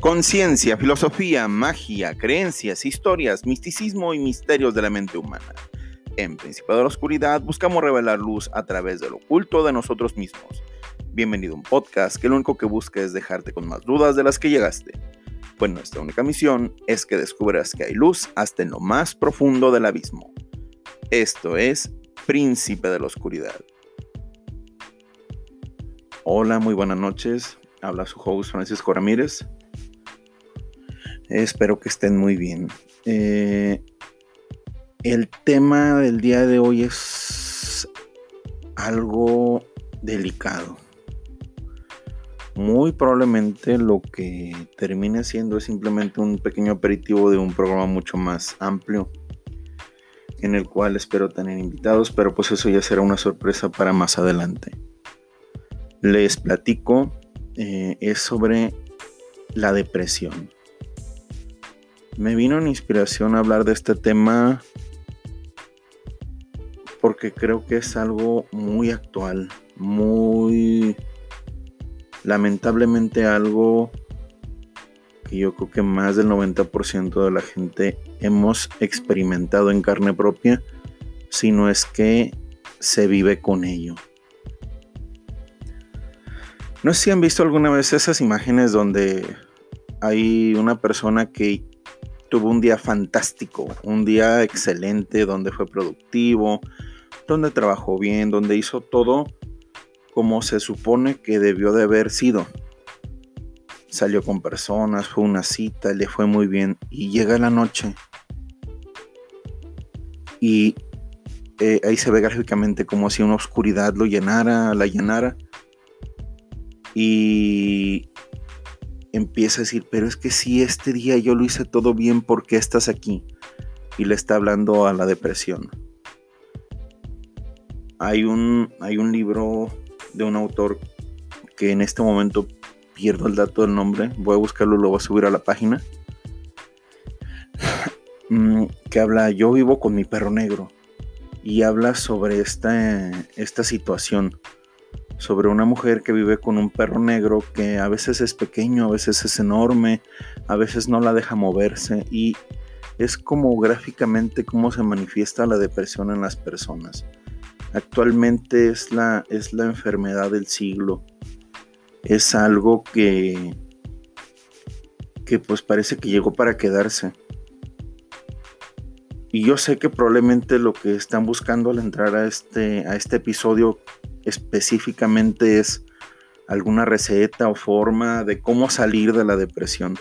Conciencia, filosofía, magia, creencias, historias, misticismo y misterios de la mente humana. En Principio de la Oscuridad buscamos revelar luz a través del oculto de nosotros mismos. Bienvenido a un podcast que lo único que busca es dejarte con más dudas de las que llegaste. Pues nuestra única misión es que descubras que hay luz hasta en lo más profundo del abismo. Esto es Príncipe de la Oscuridad. Hola, muy buenas noches. Habla su host Francisco Ramírez. Espero que estén muy bien. Eh, el tema del día de hoy es algo delicado. Muy probablemente lo que termine siendo es simplemente un pequeño aperitivo de un programa mucho más amplio en el cual espero tener invitados, pero pues eso ya será una sorpresa para más adelante. Les platico, eh, es sobre la depresión me vino en inspiración hablar de este tema porque creo que es algo muy actual, muy lamentablemente algo que yo creo que más del 90% de la gente hemos experimentado en carne propia, si no es que se vive con ello. No sé si han visto alguna vez esas imágenes donde hay una persona que tuvo un día fantástico, un día excelente, donde fue productivo, donde trabajó bien, donde hizo todo como se supone que debió de haber sido. Salió con personas, fue una cita, le fue muy bien y llega la noche y eh, ahí se ve gráficamente como si una oscuridad lo llenara, la llenara y empieza a decir, pero es que si este día yo lo hice todo bien, ¿por qué estás aquí? Y le está hablando a la depresión. Hay un, hay un libro de un autor que en este momento pierdo el dato del nombre, voy a buscarlo, lo voy a subir a la página, mm, que habla, yo vivo con mi perro negro, y habla sobre esta, esta situación sobre una mujer que vive con un perro negro que a veces es pequeño, a veces es enorme, a veces no la deja moverse y es como gráficamente cómo se manifiesta la depresión en las personas. Actualmente es la, es la enfermedad del siglo. Es algo que, que pues parece que llegó para quedarse. Y yo sé que probablemente lo que están buscando al entrar a este, a este episodio específicamente es alguna receta o forma de cómo salir de la depresión.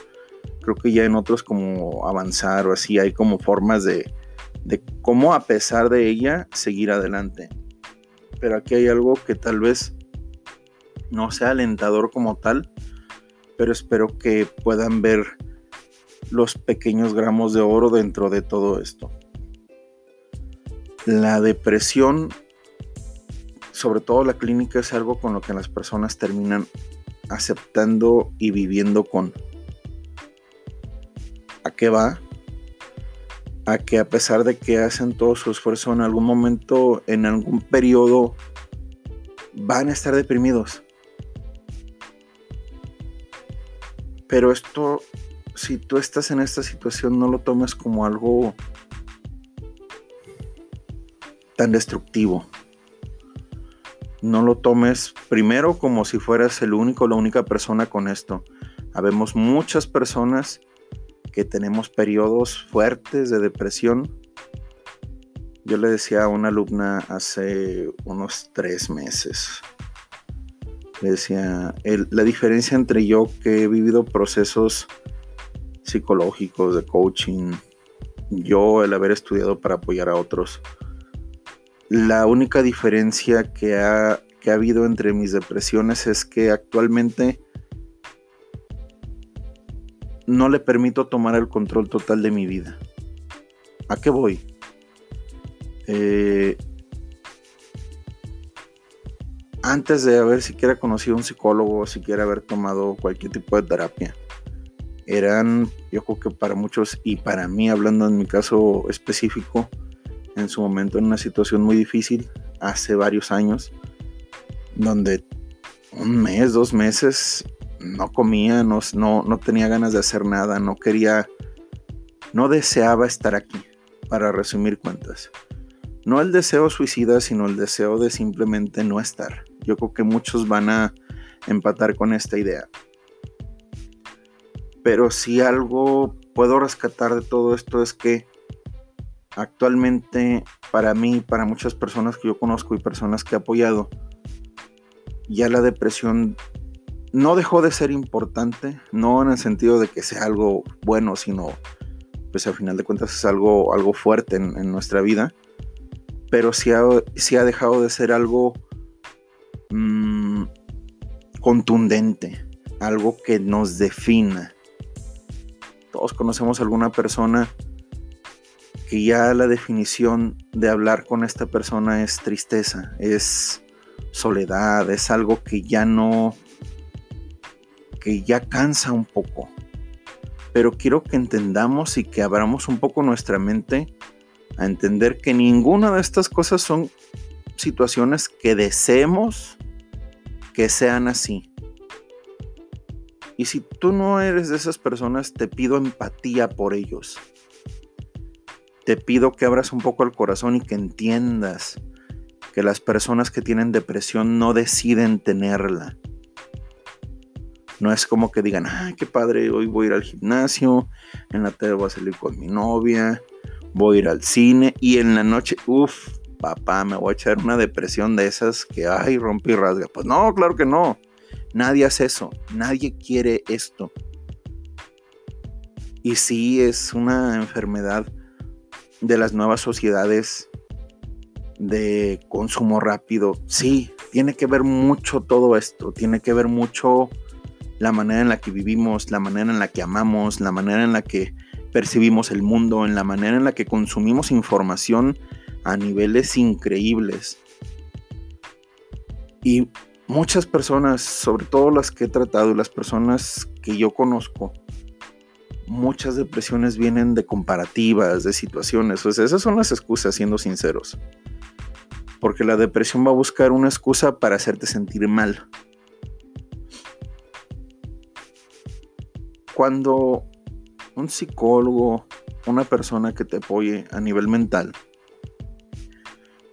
Creo que ya en otros como avanzar o así hay como formas de, de cómo a pesar de ella seguir adelante. Pero aquí hay algo que tal vez no sea alentador como tal, pero espero que puedan ver los pequeños gramos de oro dentro de todo esto. La depresión sobre todo la clínica es algo con lo que las personas terminan aceptando y viviendo con. ¿A qué va? A que a pesar de que hacen todo su esfuerzo en algún momento, en algún periodo, van a estar deprimidos. Pero esto, si tú estás en esta situación, no lo tomes como algo tan destructivo no lo tomes primero como si fueras el único la única persona con esto. Habemos muchas personas que tenemos periodos fuertes de depresión. Yo le decía a una alumna hace unos tres meses, le decía, la diferencia entre yo que he vivido procesos psicológicos, de coaching, yo el haber estudiado para apoyar a otros, la única diferencia que ha, que ha habido entre mis depresiones es que actualmente no le permito tomar el control total de mi vida. ¿A qué voy? Eh, antes de haber siquiera conocido a un psicólogo siquiera haber tomado cualquier tipo de terapia, eran, yo creo que para muchos y para mí, hablando en mi caso específico, en su momento en una situación muy difícil hace varios años, donde un mes, dos meses no comía, no, no, no tenía ganas de hacer nada, no quería, no deseaba estar aquí, para resumir cuentas. No el deseo suicida, sino el deseo de simplemente no estar. Yo creo que muchos van a empatar con esta idea. Pero si algo puedo rescatar de todo esto es que actualmente para mí, para muchas personas que yo conozco y personas que he apoyado, ya la depresión no dejó de ser importante, no en el sentido de que sea algo bueno, sino pues al final de cuentas es algo, algo fuerte en, nuestra vida, pero sí ha, ha, dejado de ser algo mm, contundente, algo que nos defina. Todos conocemos alguna persona que ya la definición de hablar con esta persona es tristeza, es soledad, es algo que ya no, que ya cansa un poco. Pero quiero que entendamos y que abramos un poco nuestra mente a entender que ninguna de estas cosas son situaciones que deseemos que sean así. Y si tú no eres de esas personas, te pido empatía por ellos. Te pido que abras un poco el corazón y que entiendas que las personas que tienen depresión no deciden tenerla. No es como que digan, ay, qué padre, hoy voy a ir al gimnasio, en la tarde voy a salir con mi novia, voy a ir al cine y en la noche, uff, papá, me voy a echar una depresión de esas que, ay, rompí y rasga. Pues no, claro que no. Nadie hace eso, nadie quiere esto. Y sí es una enfermedad de las nuevas sociedades de consumo rápido. Sí, tiene que ver mucho todo esto, tiene que ver mucho la manera en la que vivimos, la manera en la que amamos, la manera en la que percibimos el mundo, en la manera en la que consumimos información a niveles increíbles. Y muchas personas, sobre todo las que he tratado y las personas que yo conozco, muchas depresiones vienen de comparativas, de situaciones. O esas son las excusas, siendo sinceros. Porque la depresión va a buscar una excusa para hacerte sentir mal. Cuando un psicólogo, una persona que te apoye a nivel mental,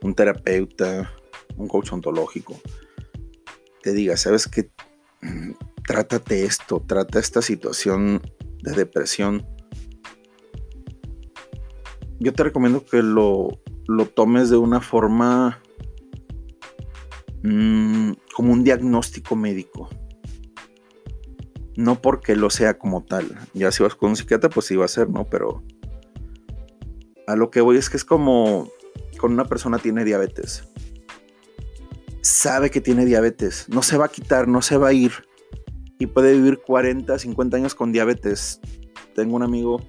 un terapeuta, un coach ontológico, te diga, sabes que mm, trátate esto, trata esta situación de depresión, yo te recomiendo que lo, lo tomes de una forma mm, como un diagnóstico médico. No porque lo sea como tal. Ya si vas con un psiquiatra, pues sí va a ser, ¿no? Pero a lo que voy es que es como con una persona tiene diabetes. Sabe que tiene diabetes. No se va a quitar, no se va a ir y puede vivir 40, 50 años con diabetes. Tengo un amigo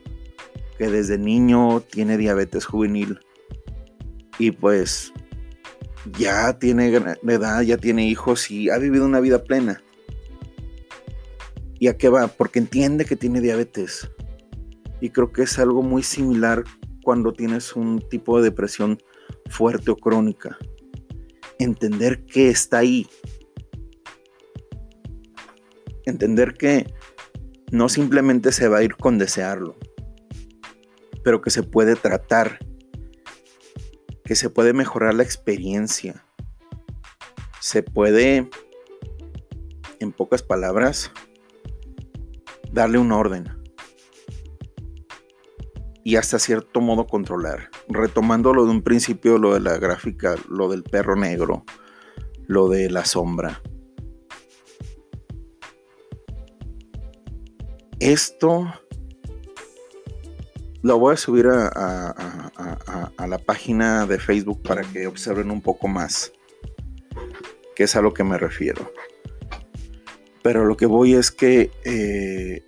que desde niño tiene diabetes juvenil y pues ya tiene edad, ya tiene hijos y ha vivido una vida plena. ¿Y a qué va? Porque entiende que tiene diabetes. Y creo que es algo muy similar cuando tienes un tipo de depresión fuerte o crónica. Entender que está ahí, entender que no simplemente se va a ir con desearlo, pero que se puede tratar, que se puede mejorar la experiencia, se puede, en pocas palabras, darle un orden y hasta cierto modo controlar. Retomando lo de un principio, lo de la gráfica, lo del perro negro, lo de la sombra Esto lo voy a subir a, la página de Facebook para que observen un poco más, que es a lo que me refiero. Pero lo que voy es que eh,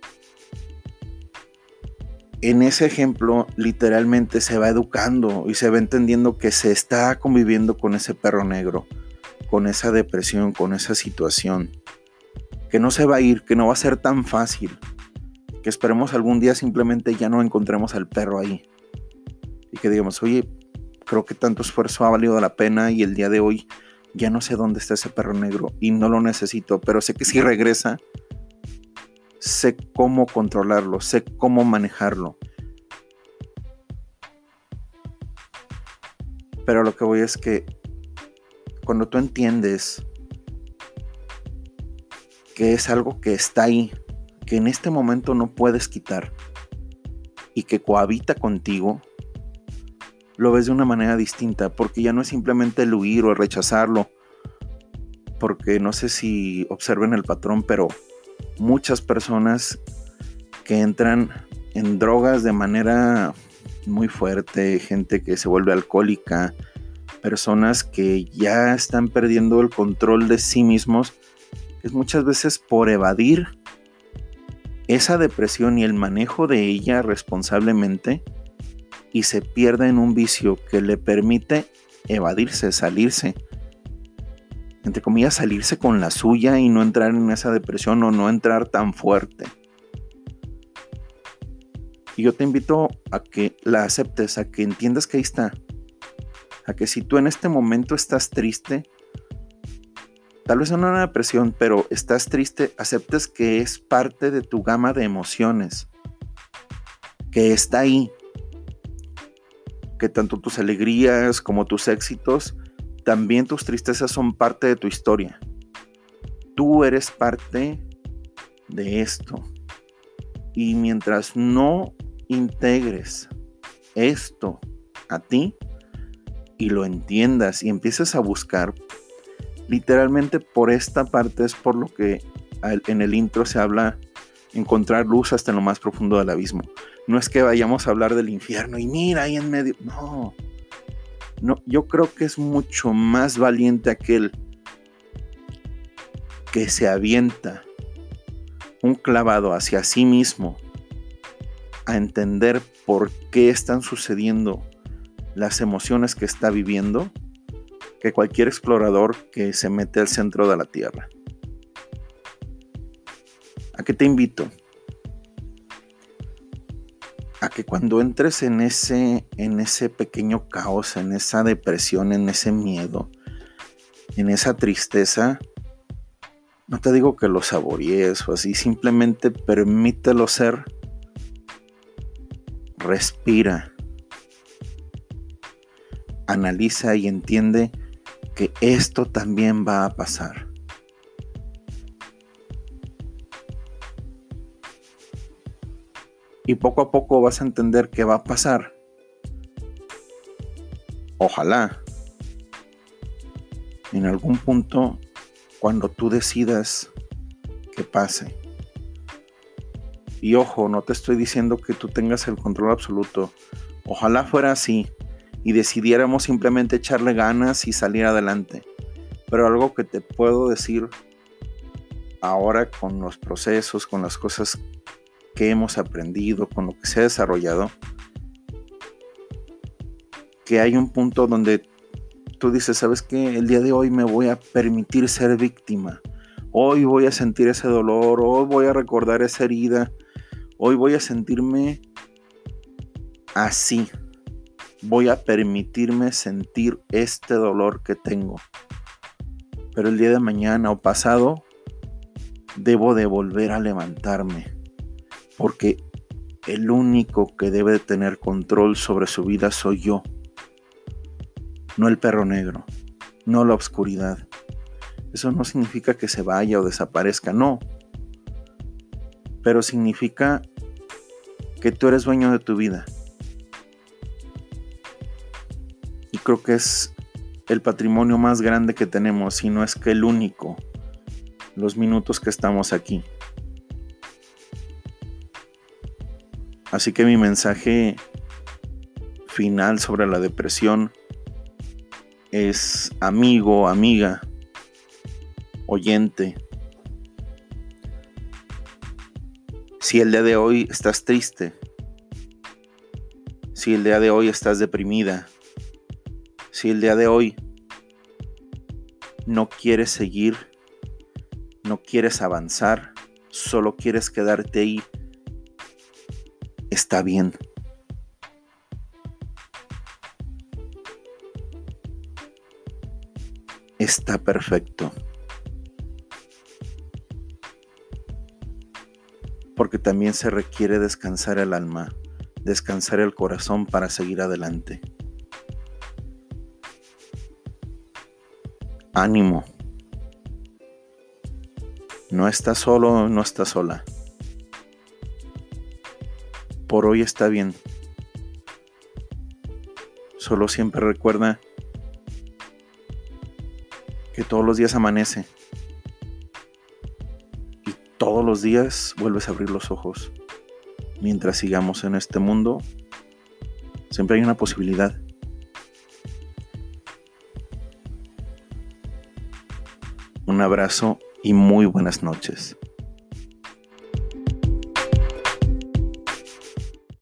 en ese ejemplo literalmente se va educando y se va entendiendo que se está conviviendo con ese perro negro, con esa depresión, con esa situación, que no se va a ir, que no va a ser tan fácil que esperemos algún día simplemente ya no encontremos al perro ahí. Y que digamos, oye, creo que tanto esfuerzo ha valido la pena y el día de hoy ya no sé dónde está ese perro negro y no lo necesito, pero sé que si regresa sé cómo controlarlo, sé cómo manejarlo. Pero lo que voy es que cuando tú entiendes que es algo que está ahí, que en este momento no puedes quitar y que cohabita contigo, lo ves de una manera distinta, porque ya no es simplemente el huir o el rechazarlo, porque no sé si observen el patrón, pero muchas personas que entran en drogas de manera muy fuerte, gente que se vuelve alcohólica, personas que ya están perdiendo el control de sí mismos, es muchas veces por evadir esa depresión y el manejo de ella responsablemente y se pierde en un vicio que le permite evadirse, salirse, entre comillas, salirse con la suya y no entrar en esa depresión o no entrar tan fuerte. Y yo te invito a que la aceptes, a que entiendas que ahí está. A que si tú en este momento estás triste, tal vez no una depresión, pero estás triste, aceptes que es parte de tu gama de emociones, que está ahí, que tanto tus alegrías como tus éxitos, también tus tristezas son parte de tu historia. Tú eres parte de esto. Y mientras no integres esto a ti y lo entiendas y empieces a buscar, literalmente por esta parte es por lo que en el intro se habla encontrar luz hasta en lo más profundo del abismo. No es que vayamos a hablar del infierno y mira ahí en medio, no. No, yo creo que es mucho más valiente aquel que se avienta un clavado hacia sí mismo a entender por qué están sucediendo las emociones que está viviendo que cualquier explorador que se mete al centro de la Tierra. ¿A qué te invito? A que cuando entres en ese, en ese pequeño caos, en esa depresión, en ese miedo, en esa tristeza, no te digo que lo saborees o así, simplemente permítelo ser respira, analiza y entiende que esto también va a pasar. Y poco a poco vas a entender que va a pasar. Ojalá en algún punto cuando tú decidas que pase. Y ojo, no te estoy diciendo que tú tengas el control absoluto. Ojalá fuera así y decidiéramos simplemente echarle ganas y salir adelante. Pero algo que te puedo decir ahora con los procesos, con las cosas que hemos aprendido, con lo que se ha desarrollado, que hay un punto donde tú dices, ¿sabes qué? El día de hoy me voy a permitir ser víctima. Hoy voy a sentir ese dolor, hoy voy a recordar esa herida Hoy voy a sentirme así. Voy a permitirme sentir este dolor que tengo. Pero el día de mañana o pasado debo de volver a levantarme. Porque el único que debe de tener control sobre su vida soy yo. No el perro negro, no la oscuridad. Eso no significa que se vaya o desaparezca, no pero significa que tú eres dueño de tu vida. Creo que es el patrimonio más grande que tenemos, si no es que el único, los minutos que estamos aquí. Así que mi mensaje final sobre la depresión es amigo, amiga, oyente, Si el día de hoy estás triste, si el día de hoy estás deprimida, si el día de hoy no quieres seguir, no quieres avanzar, solo quieres quedarte ahí, está bien. Está perfecto. porque también se requiere descansar el alma, descansar el corazón para seguir adelante. Ánimo. No estás solo, no estás sola. Por hoy está bien. Solo siempre recuerda que todos los días amanece y todos los días vuelves a abrir los ojos. Mientras sigamos en este mundo, siempre hay una posibilidad. Abrazo y muy buenas noches.